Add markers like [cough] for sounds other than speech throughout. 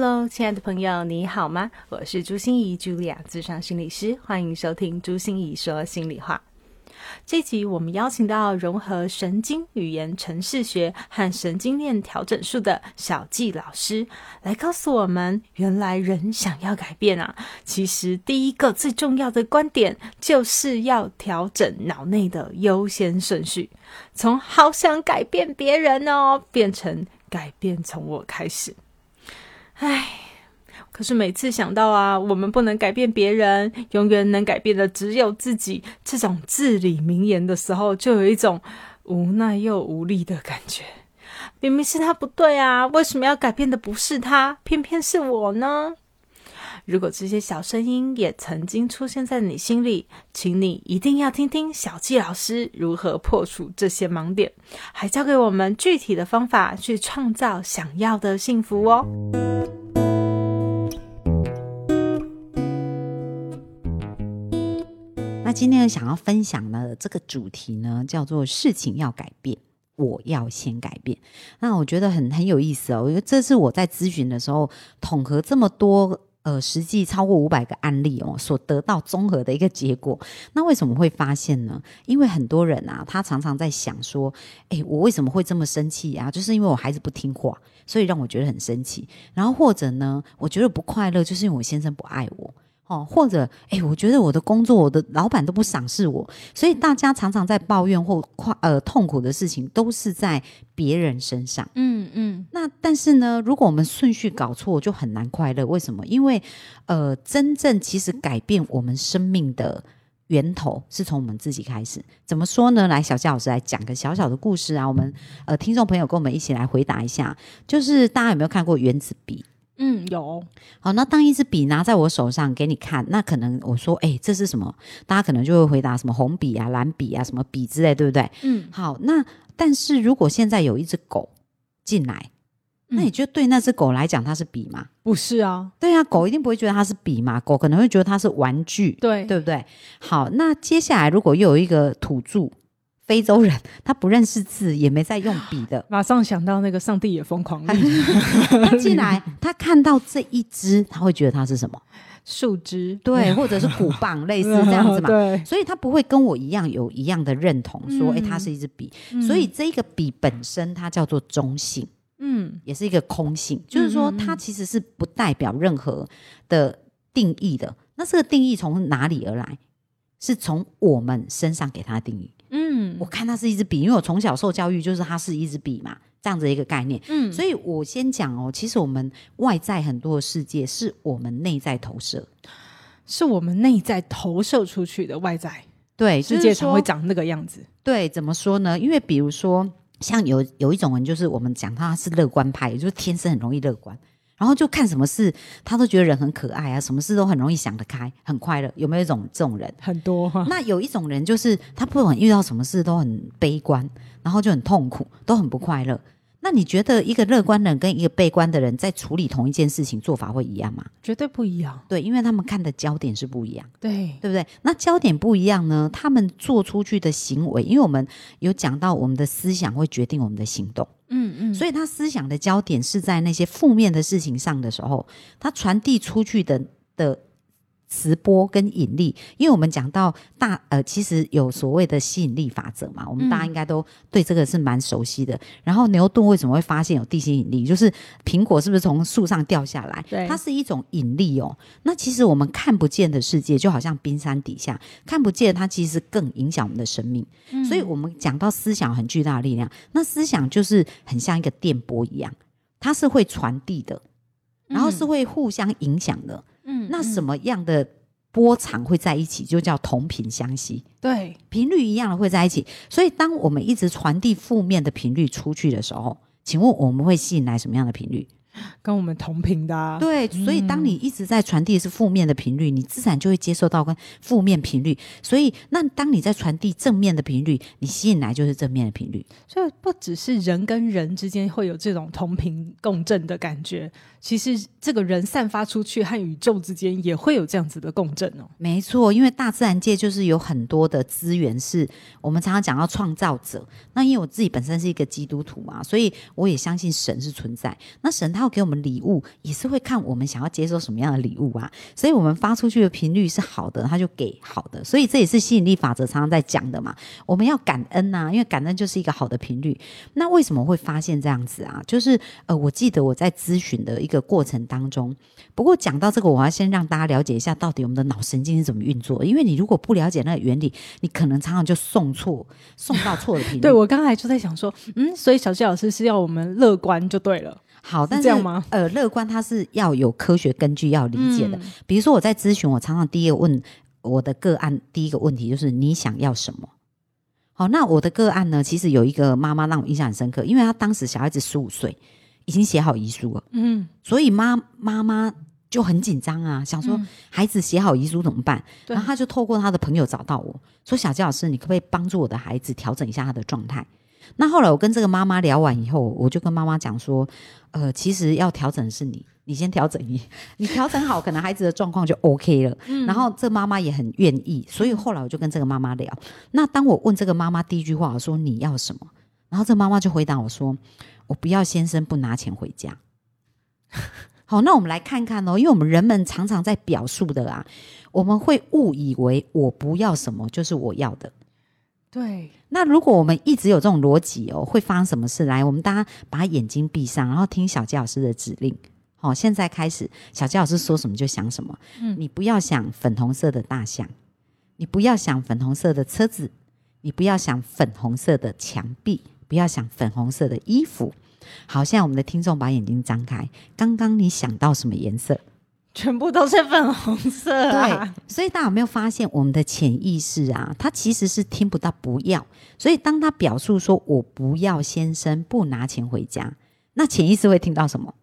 Hello，亲爱的朋友，你好吗？我是朱心怡，Julia，智商心理师，欢迎收听朱心怡说心里话。这集我们邀请到融合神经语言程式学和神经链调整术的小纪老师，来告诉我们，原来人想要改变啊，其实第一个最重要的观点就是要调整脑内的优先顺序，从好想改变别人哦，变成改变从我开始。唉，可是每次想到啊，我们不能改变别人，永远能改变的只有自己，这种至理名言的时候，就有一种无奈又无力的感觉。明明是他不对啊，为什么要改变的不是他，偏偏是我呢？如果这些小声音也曾经出现在你心里，请你一定要听听小纪老师如何破除这些盲点，还教给我们具体的方法去创造想要的幸福哦。那今天想要分享的这个主题呢，叫做“事情要改变，我要先改变”。那我觉得很很有意思哦，因为这是我在咨询的时候统合这么多。呃，实际超过五百个案例哦，所得到综合的一个结果。那为什么会发现呢？因为很多人啊，他常常在想说：“哎，我为什么会这么生气啊？就是因为我孩子不听话，所以让我觉得很生气。然后或者呢，我觉得不快乐，就是因为我先生不爱我。”哦，或者哎，我觉得我的工作，我的老板都不赏识我，所以大家常常在抱怨或快呃痛苦的事情，都是在别人身上。嗯嗯。那但是呢，如果我们顺序搞错，就很难快乐。为什么？因为呃，真正其实改变我们生命的源头是从我们自己开始。怎么说呢？来，小佳老师来讲个小小的故事啊。我们呃，听众朋友跟我们一起来回答一下，就是大家有没有看过原子笔？嗯，有。好，那当一支笔拿在我手上给你看，那可能我说，哎，这是什么？大家可能就会回答什么红笔啊、蓝笔啊、什么笔之类，对不对？嗯。好，那但是如果现在有一只狗进来，那你觉得对那只狗来讲它是笔吗？不是啊。对啊，狗一定不会觉得它是笔嘛，狗可能会觉得它是玩具，对对不对？好，那接下来如果又有一个土著。非洲人，他不认识字，也没在用笔的。[laughs] 马上想到那个上帝也疯狂。[laughs] 他进来，他看到这一只，他会觉得它是什么？树枝，对，或者是鼓棒，类似这样子嘛。[laughs] 对，所以他不会跟我一样有一样的认同，说，哎，它是一支笔。所以这个笔本身，它叫做中性，嗯，也是一个空性，就是说，它其实是不代表任何的定义的。那这个定义从哪里而来？是从我们身上给它的定义。嗯，我看它是一支笔，因为我从小受教育就是它是一支笔嘛，这样子一个概念。嗯，所以我先讲哦，其实我们外在很多的世界是我们内在投射，是我们内在投射出去的外在，对世界才会长那个样子。对，怎么说呢？因为比如说，像有有一种人，就是我们讲他是乐观派，就是天生很容易乐观。然后就看什么事，他都觉得人很可爱啊，什么事都很容易想得开，很快乐。有没有一种这种人？很多。那有一种人就是他不管遇到什么事都很悲观，然后就很痛苦，都很不快乐。那你觉得一个乐观的人跟一个悲观的人在处理同一件事情做法会一样吗？绝对不一样。对，因为他们看的焦点是不一样。对，对不对？那焦点不一样呢，他们做出去的行为，因为我们有讲到我们的思想会决定我们的行动。嗯嗯。所以他思想的焦点是在那些负面的事情上的时候，他传递出去的的。磁波跟引力，因为我们讲到大呃，其实有所谓的吸引力法则嘛，我们大家应该都对这个是蛮熟悉的。然后牛顿为什么会发现有地心引力？就是苹果是不是从树上掉下来？对，它是一种引力哦。那其实我们看不见的世界，就好像冰山底下看不见，它其实更影响我们的生命。所以我们讲到思想很巨大的力量，那思想就是很像一个电波一样，它是会传递的，然后是会互相影响的。嗯，那什么样的波长会在一起，就叫同频相吸。对，频率一样的会在一起。所以，当我们一直传递负面的频率出去的时候，请问我们会吸引来什么样的频率？[laughs] 跟我们同频的、啊。对，所以当你一直在传递的是负面的频率，你自然就会接受到跟负面频率。所以，那当你在传递正面的频率，你吸引来就是正面的频率。所以不只是人跟人之间会有这种同频共振的感觉，其实这个人散发出去和宇宙之间也会有这样子的共振哦。没错，因为大自然界就是有很多的资源，是我们常常讲到创造者。那因为我自己本身是一个基督徒嘛，所以我也相信神是存在。那神他给我们礼物，也是会看我们想要接受什么样的礼物啊。所以我们发出去的频率是好的，他就给好的。所以这也是吸引力法则常常在讲的嘛。我们要感恩呐、因为感恩就是一个好的频率。那为什么会发现这样子啊？就是呃，我记得我在咨询的一个过程当中，不过讲到这个，我要先让大家了解一下，到底我们的脑神经是怎么运作。因为你如果不了解那个原理，你可能常常就送错，送到错的频率。[laughs] 对我刚才就在想说，嗯，所以小谢老师是要我们乐观就对了。好，但是这样吗呃，乐观它是要有科学根据，要理解的。嗯比如说我在咨询，我常常第一个问我的个案，第一个问题就是你想要什么？好，那我的个案呢，其实有一个妈妈让我印象很深刻，因为她当时小孩子十五岁，已经写好遗书了，嗯，所以妈妈妈就很紧张啊，想说嗯孩子写好遗书怎么办？对然后她就透过她的朋友找到我说：“小杰老师，你可不可以帮助我的孩子调整一下他的状态？”那后来我跟这个妈妈聊完以后，我就跟妈妈讲说：“呃，其实要调整的是你，你先调整你，[laughs] 你调整好，可能孩子的状况就 OK 了。然后这妈妈也很愿意，所以后来我就跟这个妈妈聊。那当我问这个妈妈第一句话，我说你要什么？然后这妈妈就回答我说：“我不要先生不拿钱回家。”好，那我们来看看哦，因为我们人们常常在表述的啊，我们会误以为我不要什么就是我要的。对，那如果我们一直有这种逻辑哦，会发生什么事？来，我们大家把眼睛闭上，然后听小杰老师的指令。好、现在开始，小杰老师说什么就想什么。嗯你不要想粉红色的大象，你不要想粉红色的车子，你不要想粉红色的墙壁，不要想粉红色的衣服。好，现在我们的听众把眼睛张开，刚刚你想到什么颜色？全部都是粉红色对啊。，所以大家有没有发现，我们的潜意识啊，它其实是听不到不要，所以当他表述说我不要先生不拿钱回家，那潜意识会听到什么？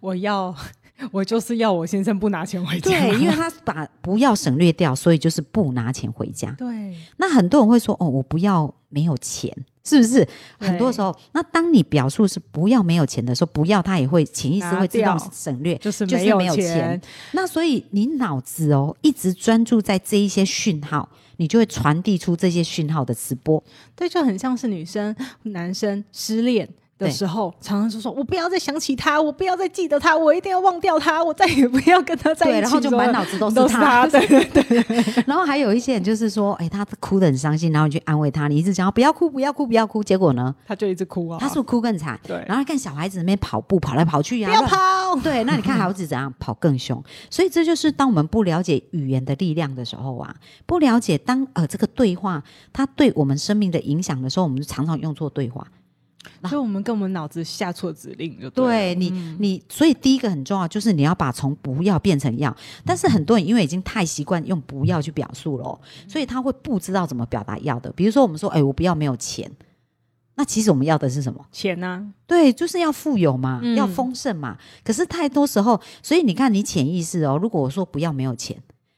我要，[laughs] 我就是要我先生不拿钱回家。对，因为他把不要省略掉，所以就是不拿钱回家。[laughs] 对那很多人会说，哦，我不要没有钱，是不是？很多时候，那当你表述是不要没有钱的时候，不要他也会潜意识会自动省略，就是就是没有钱。那所以你脑子哦一直专注在这一些讯号，你就会传递出这些讯号的直播。对，就很像是女生、男生失恋。的对时候，常常就说：“我不要再想起他，我不要再记得他，我一定要忘掉他，我再也不要跟他在一起。”对，然后就满脑子都都是他。[laughs] 对对对，然后还有一些人就是说，哎，他哭得很伤心，然后你去安慰他，你一直讲不要哭，不要哭，不要哭，结果呢，他就一直哭啊。他是不是哭更惨？对然后看小孩子那边跑步，跑来跑去啊，不要跑，对，那你看孩子怎样跑更凶，所以这就是当我们不了解语言的力量的时候啊，不了解当呃这个对话它对我们生命的影响的时候，我们就常常用错对话。所以我们跟我们脑子下错指令就了对你，你所以第一个很重要，就是你要把从不要变成要。但是很多人因为已经太习惯用不要去表述了哦，所以他会不知道怎么表达要的。比如说我们说，哎，我不要没有钱，那其实我们要的是什么？钱呢、对，就是要富有嘛，嗯要丰盛嘛。可是太多时候，所以你看，你潜意识哦，如果我说不要没有钱，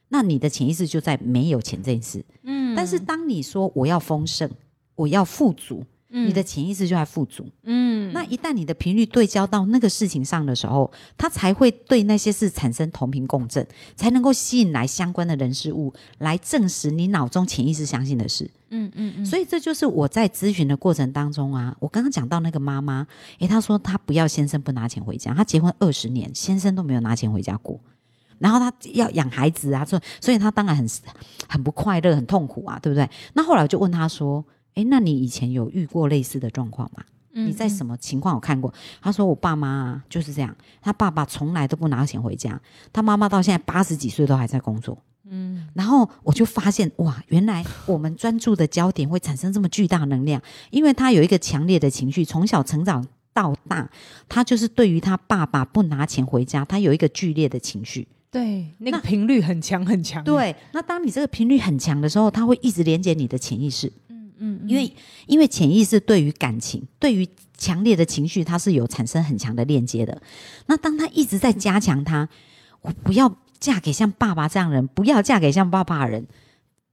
那你的潜意识就在没有钱这件事。嗯但是当你说我要丰盛，我要富足，你的潜意识就在富足。嗯，那一旦你的频率对焦到那个事情上的时候，它才会对那些事产生同频共振，才能够吸引来相关的人事物，来证实你脑中潜意识相信的事。嗯嗯嗯，所以这就是我在咨询的过程当中啊，我刚刚讲到那个妈妈，诶，她说她不要先生不拿钱回家，她结婚二十年，先生都没有拿钱回家过。然后她要养孩子啊，所以所以她当然很很不快乐，很痛苦啊，对不对？那后来我就问她说：“诶，那你以前有遇过类似的状况吗？嗯你在什么情况有看过？”他说：“我爸妈啊就是这样，他爸爸从来都不拿钱回家，他妈妈到现在八十几岁都还在工作。”嗯然后我就发现，哇，原来我们专注的焦点会产生这么巨大能量，因为他有一个强烈的情绪，从小成长到大，他就是对于他爸爸不拿钱回家，他有一个剧烈的情绪。对，那个频率很强很强。，对，那当你这个频率很强的时候，它会一直连接你的潜意识。嗯，因为因为潜意识对于感情，对于强烈的情绪，它是有产生很强的链接的。那当他一直在加强他，我不要嫁给像爸爸这样的人，不要嫁给像爸爸的人，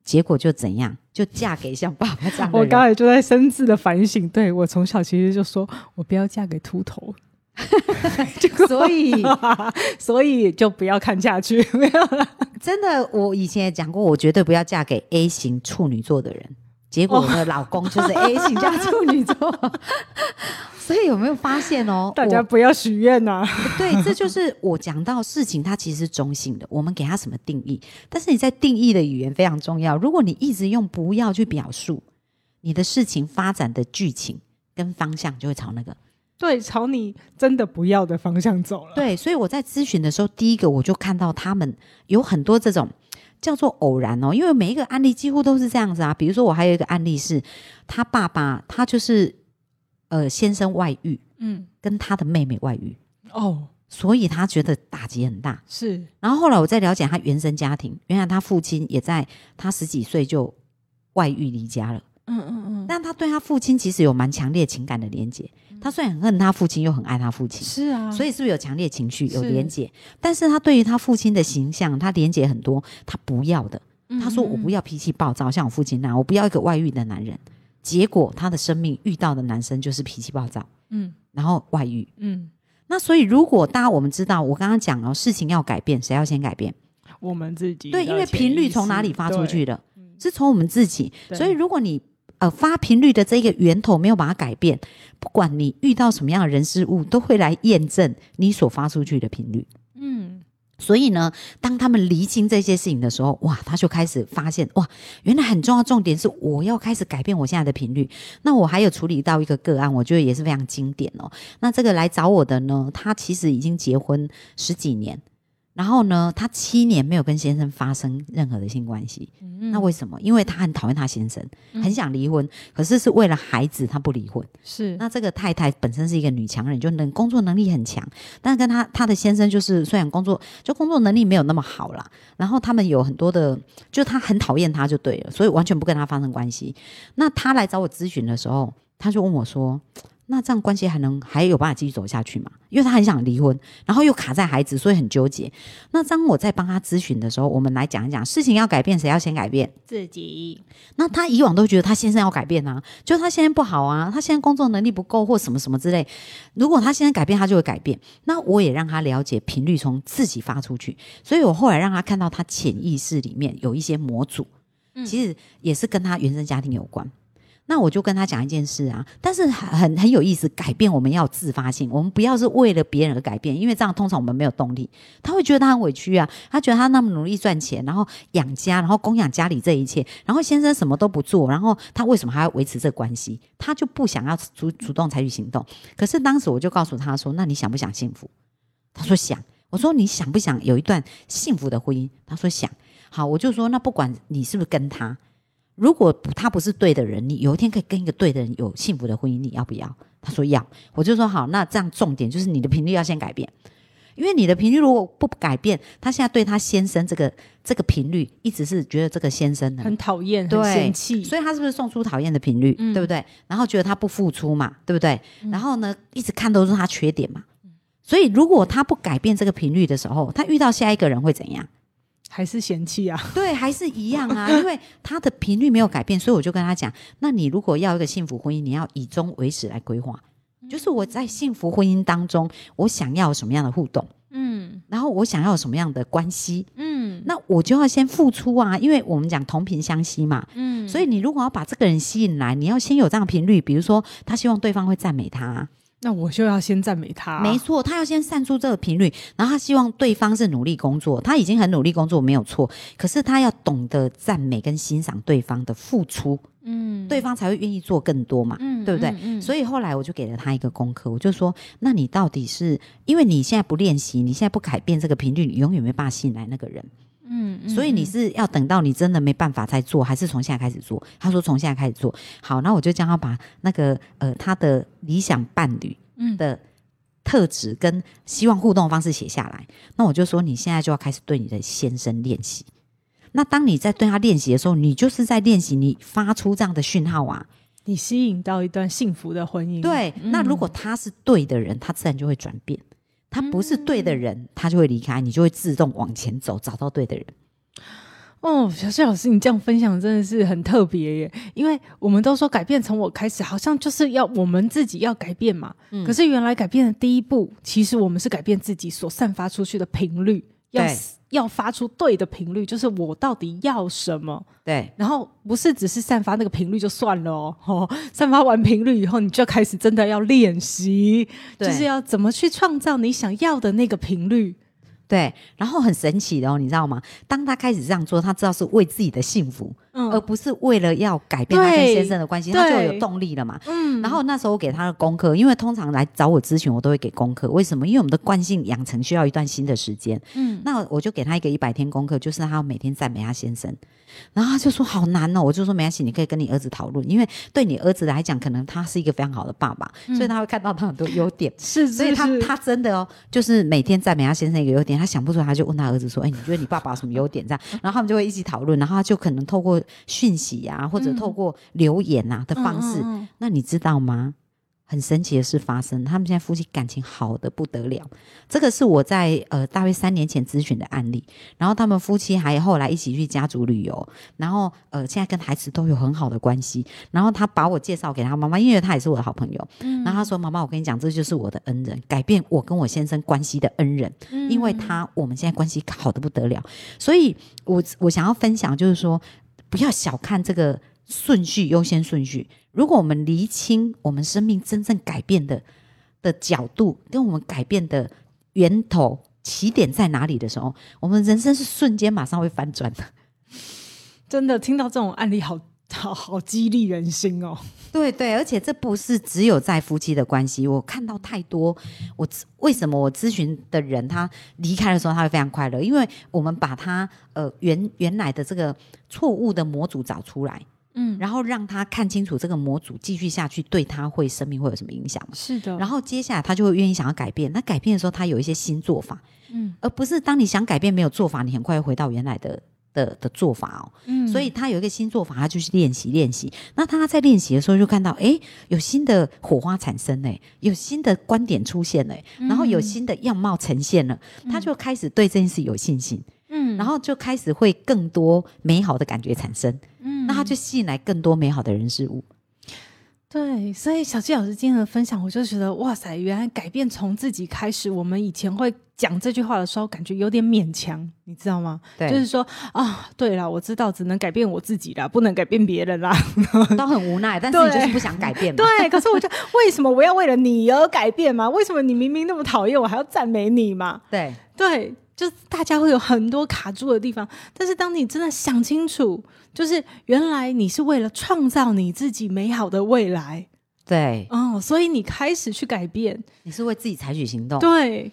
结果就怎样？就嫁给像爸爸这样的人。我刚才就在深自的反省，对我从小其实就说我不要嫁给秃头，[laughs] 所以 [laughs] 所以就不要看下去，没有了。真的，我以前也讲过，我绝对不要嫁给 A 型处女座的人。结果我的老公就是 [laughs] A 型加处女座，[laughs] 所以有没有发现哦？[laughs] 大家不要许愿呐。对，这就是我讲到事情，它其实是中性的，我们给它什么定义？但是你在定义的语言非常重要。如果你一直用不要去表述，你的事情发展的剧情跟方向就会朝那个。对，朝你真的不要的方向走了。对，所以我在咨询的时候，第一个我就看到他们有很多这种叫做偶然哦，因为每一个案例几乎都是这样子啊。比如说，我还有一个案例是，他爸爸他就是呃先生外遇，嗯，跟他的妹妹外遇，哦，所以他觉得打击很大。是，然后后来我再了解他原生家庭，原来他父亲也在他十几岁就外遇离家了。嗯嗯嗯，但他对他父亲其实有蛮强烈情感的连结。他虽然很恨他父亲，又很爱他父亲，是啊，所以是不是有强烈情绪、有连结？但是他对于他父亲的形象，他连结很多，他不要的。嗯他说：“我不要脾气暴躁，像我父亲那样，我不要一个外遇的男人。”结果他的生命遇到的男生就是脾气暴躁，嗯然后外遇。嗯，那所以，如果大家我们知道，我刚刚讲了，事情要改变，谁要先改变？我们自己对，因为频率从哪里发出去的？是从我们自己。所以，如果你呃发频率的这个源头没有把它改变，不管你遇到什么样的人事物，都会来验证你所发出去的频率。嗯，所以呢，当他们厘清这些事情的时候，哇，他就开始发现，哇，原来很重要的重点是我要开始改变我现在的频率。那我还有处理到一个个案，我觉得也是非常经典哦。那这个来找我的呢，他其实已经结婚十几年，然后呢，她七年没有跟先生发生任何的性关系。那为什么？因为她很讨厌她先生，很想离婚，可是是为了孩子，她不离婚。是那这个太太本身是一个女强人，就能工作能力很强，但是跟她她的先生就是虽然工作就工作能力没有那么好啦，然后他们有很多的，就她很讨厌他就对了，所以完全不跟他发生关系。那她来找我咨询的时候，她就问我说。那这样关系还能还有办法继续走下去吗？因为他很想离婚，然后又卡在孩子，所以很纠结。那当我在帮他咨询的时候，我们来讲一讲事情要改变，谁要先改变？自己，那他以往都觉得他先生要改变啊，就他现在不好啊，他现在工作能力不够或什么什么之类。如果他现在改变，他就会改变。那我也让他了解频率从自己发出去，所以我后来让他看到他潜意识里面有一些模组，其实也是跟他原生家庭有关。那我就跟他讲一件事啊，但是很很有意思，改变我们要自发性，我们不要是为了别人而改变，因为这样通常我们没有动力。他会觉得他很委屈啊，他觉得他那么努力赚钱，然后养家，然后供养家里这一切，然后先生什么都不做，然后他为什么还要维持这关系？他就不想要主主动采取行动。可是当时我就告诉他说：“那你想不想幸福？”他说想。我说你想不想有一段幸福的婚姻？他说想。好，我就说那不管你是不是跟他，如果他不是对的人，你有一天可以跟一个对的人有幸福的婚姻，你要不要？他说要。我就说好，那这样重点就是你的频率要先改变，因为你的频率如果不改变，他现在对他先生这个这个频率一直是觉得这个先生很很讨厌，很嫌弃，所以他是不是送出讨厌的频率，嗯对不对？然后觉得他不付出嘛，对不对？然后呢，一直看都是他缺点嘛。所以如果他不改变这个频率的时候，他遇到下一个人会怎样？还是嫌弃啊？[laughs] 对，还是一样啊，[laughs] 因为他的频率没有改变，所以我就跟他讲，那你如果要一个幸福婚姻，你要以终为始来规划。就是我在幸福婚姻当中，我想要什么样的互动，嗯然后我想要什么样的关系，嗯那我就要先付出啊，因为我们讲同频相吸嘛。嗯，所以你如果要把这个人吸引来，你要先有这样的频率，比如说他希望对方会赞美他，那我就要先赞美他，没错，他要先散出这个频率，然后他希望对方是努力工作，他已经很努力工作没有错，可是他要懂得赞美跟欣赏对方的付出，嗯，对方才会愿意做更多嘛，嗯对不对？嗯，所以后来我就给了他一个功课，我就说，那你到底是因为你现在不练习，你现在不改变这个频率，你永远没办法吸引来那个人。嗯，嗯所以你是要等到你真的没办法再做，还是从现在开始做？他说从现在开始做。好，那我就将他把那个呃他的理想伴侣嗯的特质跟希望互动的方式写下来。那我就说你现在就要开始对你的先生练习。那当你在对他练习的时候，你就是在练习你发出这样的讯号啊。你吸引到一段幸福的婚姻。对，那如果他是对的人，他自然就会转变；他不是对的人，他就会离开，你就会自动往前走，找到对的人。哦，小谢老师，你这样分享真的是很特别耶！因为我们都说改变从我开始，好像就是要我们自己要改变嘛。可是原来改变的第一步，其实我们是改变自己所散发出去的频率，要要发出对的频率，就是我到底要什么？对。然后不是只是散发那个频率就算了哦，散发完频率以后，你就开始真的要练习，就是要怎么去创造你想要的那个频率。对，然后很神奇的哦，你知道吗？当他开始这样做，他知道是为自己的幸福。而不是为了要改变他跟先生的关系，他就有动力了嘛。嗯，然后那时候我给他的功课，因为通常来找我咨询，我都会给功课。为什么？因为我们的惯性养成需要一段新的时间。嗯，那我就给他一个一百天功课，就是他要每天赞美他先生。然后他就说好难哦，我就说没关系，你可以跟你儿子讨论，因为对你儿子来讲，可能他是一个非常好的爸爸，所以他会看到他很多优点。是，所以他他真的哦，就是每天赞美他先生一个优点，他想不出来，他就问他儿子说：“哎，你觉得你爸爸什么优点？”这样，然后他们就会一起讨论，然后他就可能透过讯息。啊，或者透过留言啊的方式，那你知道吗？很神奇的事发生，他们现在夫妻感情好的不得了。这个是我在呃大约三年前咨询的案例，然后他们夫妻还后来一起去家族旅游，然后呃现在跟孩子都有很好的关系。然后他把我介绍给他妈妈，因为他也是我的好朋友。然后他说：“妈妈，我跟你讲，这就是我的恩人，改变我跟我先生关系的恩人，因为他我们现在关系好的不得了。所以我我想要分享就是说。”不要小看这个顺序，优先顺序。如果我们厘清我们生命真正改变的的角度，跟我们改变的源头起点在哪里的时候，我们人生是瞬间马上会翻转的。真的，听到这种案例，好。好 [laughs] 好激励人心哦！对对，而且这不是只有在夫妻的关系，我看到太多。我为什么我咨询的人他离开的时候他会非常快乐？因为我们把他呃原原来的这个错误的模组找出来，嗯，然后让他看清楚这个模组继续下去对他会生命会有什么影响是的，然后接下来他就会愿意想要改变。那改变的时候，他有一些新做法，嗯，而不是当你想改变没有做法，你很快又回到原来的。的的做法哦，嗯，所以他有一个新做法，他就去练习练习。那他在练习的时候就看到，哎，有新的火花产生嘞，有新的观点出现嘞，然后有新的样貌呈现了，他就开始对这件事有信心，嗯，然后就开始会更多美好的感觉产生，嗯，那他就吸引来更多美好的人事物。对，所以小纪老师今天的分享，我就觉得哇塞，原来改变从自己开始。我们以前会讲这句话的时候，感觉有点勉强，你知道吗？对，就是说啊，对了，我知道只能改变我自己啦，不能改变别人啦，[laughs] 都很无奈，但是你就是不想改变。[laughs] 对，可是我就 [laughs] 为什么我要为了你而改变嘛？为什么你明明那么讨厌我，还要赞美你嘛？对，对。就大家会有很多卡住的地方，但是当你真的想清楚，就是原来你是为了创造你自己美好的未来，对，哦，所以你开始去改变，你是为自己采取行动，对。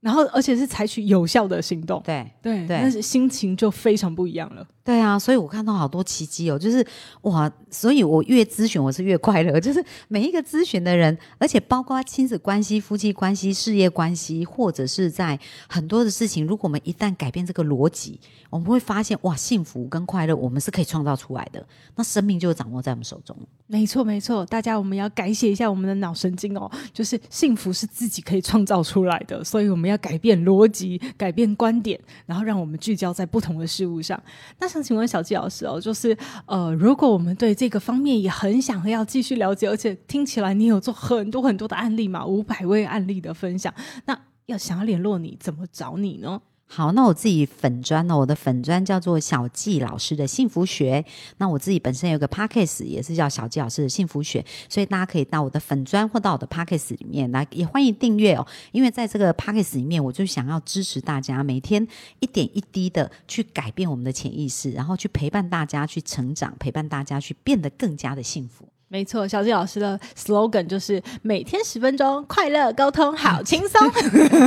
然后，而且是采取有效的行动，对。对对，但是心情就非常不一样了。对啊，所以我看到好多奇迹哦，就是哇，所以我越咨询我是越快乐，[laughs] 就是每一个咨询的人，而且包括亲子关系、夫妻关系、事业关系，或者是在很多的事情，如果我们一旦改变这个逻辑，我们会发现哇，幸福跟快乐我们是可以创造出来的，那生命就掌握在我们手中。没错，没错，大家我们要改写一下我们的脑神经哦，就是幸福是自己可以创造出来的，所以我们要改变逻辑，改变观点，然后让我们聚焦在不同的事物上。那想请问小季老师哦，就是呃，如果我们对这个方面也很想要继续了解，而且听起来你有做很多很多的案例嘛，五百位案例的分享，那要想要联络你，怎么找你呢？好，那我自己粉砖呢？我的粉砖叫做小纪老师的幸福学。那我自己本身有个 p a c k a g e 也是叫小纪老师的幸福学，所以大家可以到我的粉砖或到我的 p a c k a g e 里面来，也欢迎订阅哦。因为在这个 p a c k a g e 里面，我就想要支持大家每天一点一滴的去改变我们的潜意识，然后去陪伴大家去成长，陪伴大家去变得更加的幸福。没错，小纪老师的 slogan 就是每天十分钟，快乐沟通，好轻松，[laughs]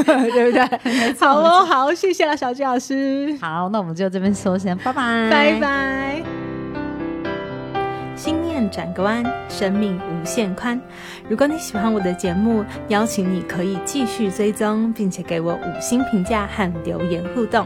对不对？好哦，好，谢谢了，小纪老师。好，那我们就这边说先，拜拜，拜拜。心念转个弯，生命无限宽。如果你喜欢我的节目，邀请你可以继续追踪，并且给我五星评价和留言互动。